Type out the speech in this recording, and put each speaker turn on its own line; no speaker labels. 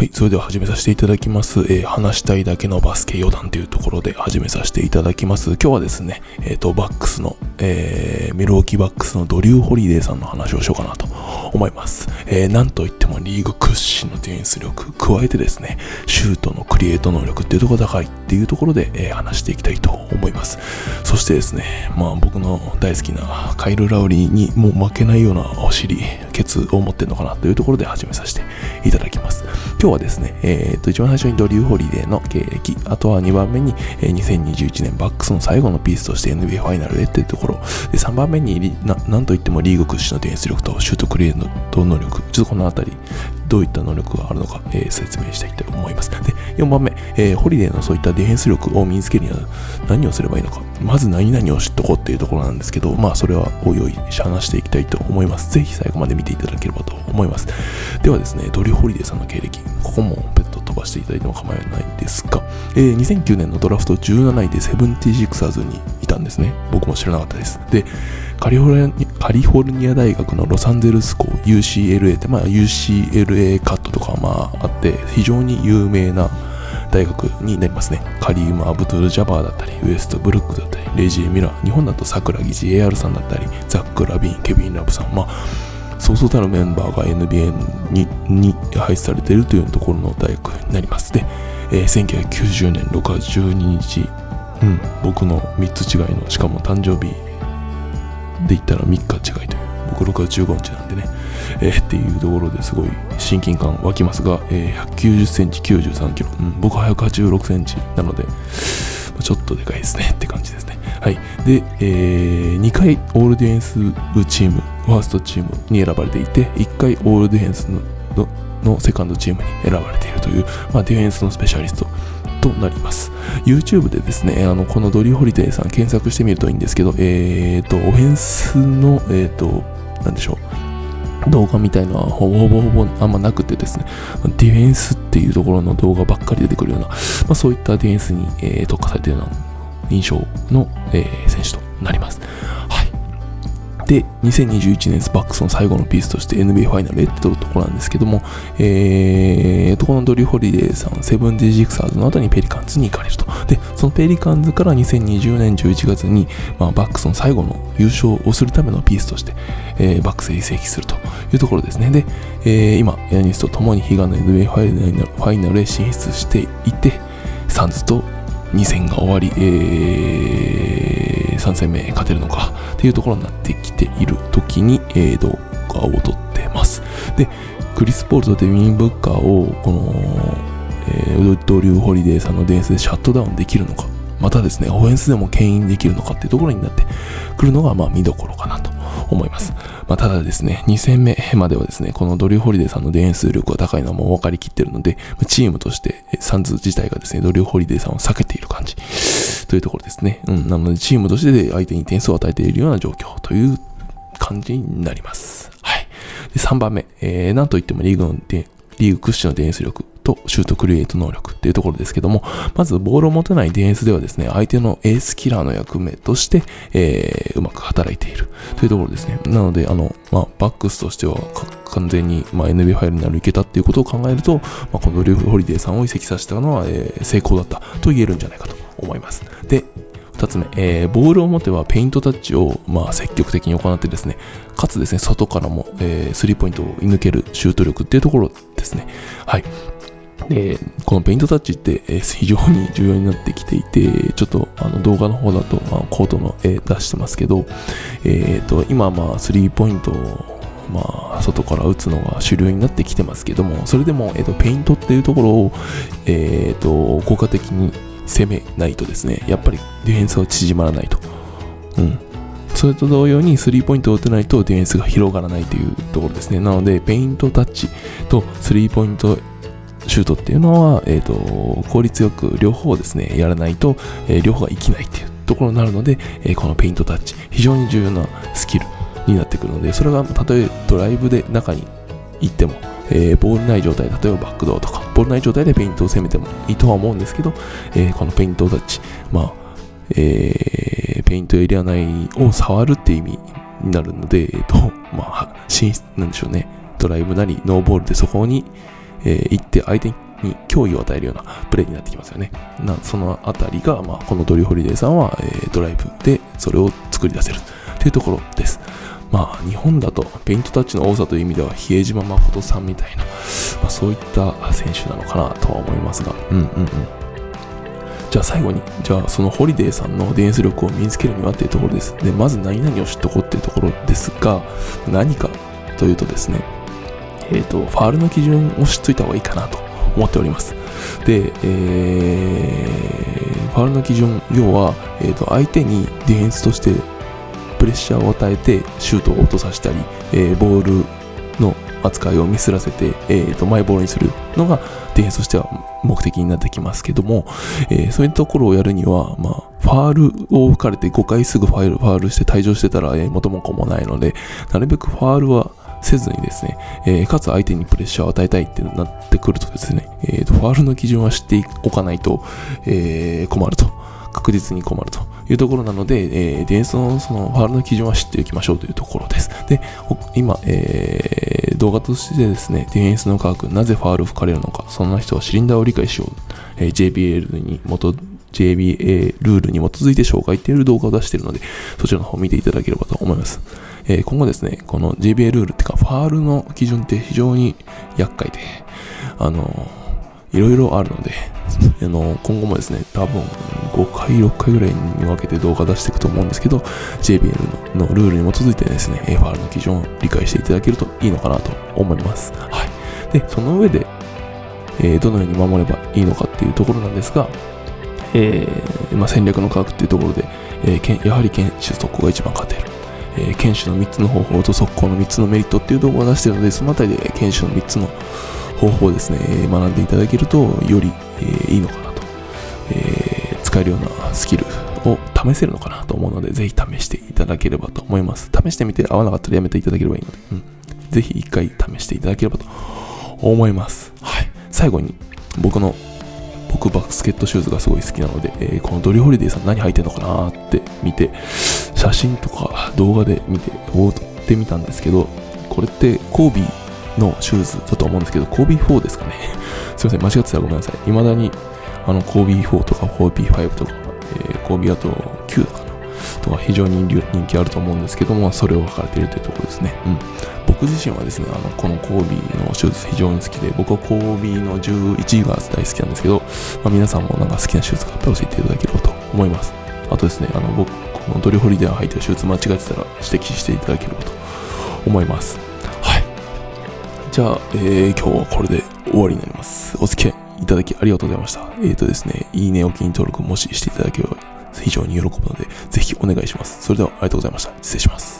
はい、それでは始めさせていただきます。えー、話したいだけのバスケ余談というところで始めさせていただきます。今日はですね、えっ、ー、と、バックスの、えー、ミルウォーキーバックスのドリュー・ホリデーさんの話をしようかなと思います。えー、なんといってもリーグ屈指のディフェンス力、加えてですね、シュートのクリエイト能力っていうところが高いっていうところで、えー、話していきたいと思います。そしてですね、まあ僕の大好きなカイル・ラウリーにもう負けないようなお尻、ケツを持ってるのかなというところで始めさせていただきます。今日はですね、えー、と、一番最初にドリュー・ホリデーの経歴、あとは2番目に、えー、2021年バックスの最後のピースとして NBA ファイナルへっていうところ、で、3番目にな、なんといってもリーグ屈指のディフェンス力とシュートクリエイト能力、ちょっとこのあたり、どういった能力があるのか、えー、説明していきたいと思います。で、4番目、えー、ホリデーのそういったディフェンス力を身につけるには何をすればいいのか。まず何々を知っとこうっていうところなんですけど、まあそれはおいおい話していきたいと思います。ぜひ最後まで見ていただければと思います。ではですね、ドリュー・ホリデーさんの経歴、ここもペット飛ばしていただいても構いないんですが、えー、2009年のドラフト17位でセブンティシクサーズにいたんですね。僕も知らなかったです。で、カリフォルニアカリフォルニア大学のロサンゼルス校 UCLA って、まあ、UCLA カットとかまああって非常に有名な大学になりますね。カリーム・アブドゥル・ジャバーだったり、ウエスト・ブルックだったり、レジー・ミラー、日本だと桜木 JR さんだったり、ザック・ラビン、ケビン・ラブさん、まあ、そうそうたるメンバーが NBA にに配置されているというところの大学になります。で、えー、1990年6月12日、うん、僕の3つ違いの、しかも誕生日で言ったら3日違いという、僕6月15日なんでね、えー、っていうところですごい親近感湧きますが、えー、190センチ93キロ、うん、僕は186センチなので、ちょっとでかいですねって感じですね。はい。で、えー、2回オールディフェンスチーム、ファーストチームに選ばれていて、1回オールディフェンスののセカンドチームに選ばれているという、まあ、ディフェンスのスペシャリストとなります。YouTube でですね、あの、このドリュー・ホリデーさん検索してみるといいんですけど、えっ、ー、と、オフェンスの、えっ、ー、と、なんでしょう。動画みたいのはほぼほぼほぼあんまなくてですね、ディフェンスっていうところの動画ばっかり出てくるような、まあ、そういったディフェンスに、えー、特化されているような印象の、えー、選手となります。で、2021年バックスの最後のピースとして NBA ファイナルへとこなんですけども、えーと、このドリュー・ホリデーさん、セブンティシクサーズの後にペリカンズに行かれると。で、そのペリカンズから2020年11月に、まあ、バックスの最後の優勝をするためのピースとして、えー、バックスへ移籍するというところですね。で、えー、今、ヤニスと共に悲願の NBA ファイナルへ進出していて、サンズと2戦が終わり、えー、3戦目勝てるのかっていうところになってきている時に、えー、動画を撮って。で、クリス・ポールとデビン・ブッカーをこの、えー、ドリュー・ホリデーさんのディフェンスでシャットダウンできるのか、またですね、オフェンスでも牽引できるのかっていうところになってくるのが、まあ見どころかなと思います。まあ、ただですね、2戦目まではですね、このドリュー・ホリデーさんのディフェンス力が高いのはもう分かりきってるので、チームとしてサンズ自体がですね、ドリュー・ホリデーさんを避けている感じというところですね。うん、なのでチームとして相手に点数を与えているような状況という感じになります。3番目、えー、なんといってもリーグのリーグ屈指のディフェンス力とシュートクリエイト能力っていうところですけども、まずボールを持てないディフェンスではですね、相手のエースキラーの役目として、えー、うまく働いているというところですね。なので、あの、まあ、バックスとしては完全に、まあ、NB ファイルになるいけたっていうことを考えると、まあ、このリュフ・ホリデーさんを移籍させたのは、えー、成功だったと言えるんじゃないかと思います。で、2つ目、えー、ボールを持てばペイントタッチを、まあ、積極的に行ってですね、かつですね、外からも、えー、スリーポイントを射抜けるシュート力っていうところですね。はい。で、このペイントタッチって、え非常に重要になってきていて、ちょっとあの動画の方だと、まあ、コートの絵出してますけど、えっ、ー、と、今まあ、スリーポイントをまあ、外から打つのが主流になってきてますけども、それでも、え、ー、と、ペイントっていうところを、えっ、ー、と、効果的に攻めないとですね、やっぱりディフェンスは縮まらないと。うん。それと同様にスリーポイントを打てないとディフェンスが広がらないというところですね。なので、ペイントタッチとスリーポイントシュートっていうのは、えーと、効率よく両方ですね、やらないと、えー、両方が生きないっていうところになるので、えー、このペイントタッチ、非常に重要なスキルになってくるので、それがたとえドライブで中に行っても、えー、ボールない状態、例えばバックドアとか、ボールない状態でペイントを攻めてもいいとは思うんですけど、えー、このペイントタッチ、まあ、えー、ペイントエリア内を触るっていう意味になるので、えっ、ー、と、まあ、進出なんでしょうね。ドライブなり、ノーボールでそこにえー、行って相手に脅威を与えるようなプレーになってきますよね。なそのあたりが、まあ、このドリューホリデーさんは、えー、ドライブでそれを作り出せるというところです。まあ、日本だとペイントタッチの多さという意味では、比江島誠さんみたいな、まあ、そういった選手なのかなとは思いますが、うんうんうん。じゃあ最後に、じゃあそのホリデーさんのディフェンス力を身につけるにはっていうところです。で、まず何々を知っとこうっていうところですが、何かというとですね、えっ、ー、と、ファールの基準を知っといた方がいいかなと思っております。で、えー、ファールの基準、要は、えー、と相手にディフェンスとしてプレッシャーを与えてシュートを落とさせたり、えー、ボールの扱いをミスらせて、えー、とマイボールにするのがディフェンスとしては目的になってきますけども、えー、そういうところをやるには、まあ、ファールを吹かれて5回すぐファイルファールして退場してたら、えー、元も子もないので、なるべくファールはせずにですね、えー、かつ相手にプレッシャーを与えたいってなってくるとですね、えーと、ファールの基準は知っておかないと、えー、困ると。確実に困るというところなので、えー、ディフェンスのそのファールの基準は知っておきましょうというところです。で、今、えー、動画としてですね、ディフェンスの科学、なぜファール吹かれるのか、そんな人はシリンダーを理解しよう。えー、JBL に元 JBA ルールに基づいて紹介っていう動画を出しているので、そちらの方を見ていただければと思います。えー、今後ですね、この JBA ルールっていうか、ファールの基準って非常に厄介で、あの、いろいろあるので、あの、今後もですね、多分5回、6回ぐらいに分けて動画出していくと思うんですけど、JBL のルールに基づいてですね、ファールの基準を理解していただけるといいのかなと思います。はい。で、その上で、えー、どのように守ればいいのかっていうところなんですが、えー、まあ、戦略の科学っていうところで、えー、やはり堅守速攻が一番勝てる。えー、堅守の3つの方法と速攻の3つのメリットっていう動画を出してるので、そのあたりで堅守の3つの方法ですね、学んでいただけると、より、え、いいのかなと、え、使えるようなスキルを試せるのかなと思うので、ぜひ試していただければと思います。試してみて合わなかったらやめていただければいいので、うん、ぜひ一回試していただければと思います。はい。最後に、僕の僕バスケットシューズがすごい好きなので、えー、このドリューホリデーさん何履いてんのかなって見て、写真とか動画で見て、追ってみたんですけど、これってコービーのシューズだと思うんですけど、コービー4ですかね。すいません、間違ってたらごめんなさい。未だに、あの、コービー4とか コービー5 とか、えー、コービーあと9だかな。とか非常に人気あると思うんですけども、それを履かれているというところですね。うん。僕自身はですね、あの、このコービーのシューズ非常に好きで、僕はコービーの11が大好きなんですけど、まあ、皆さんもなんか好きなシューズがあったら教えていただければと思います。あとですね、あの、僕、このドリホリで履いてるシューズ間違えてたら指摘していただければと思います。じゃあ、えー、今日はこれで終わりになります。お付き合いいただきありがとうございました。えっ、ー、とですね、いいね、お気に登録もししていただければ非常に喜ぶので、ぜひお願いします。それではありがとうございました。失礼します。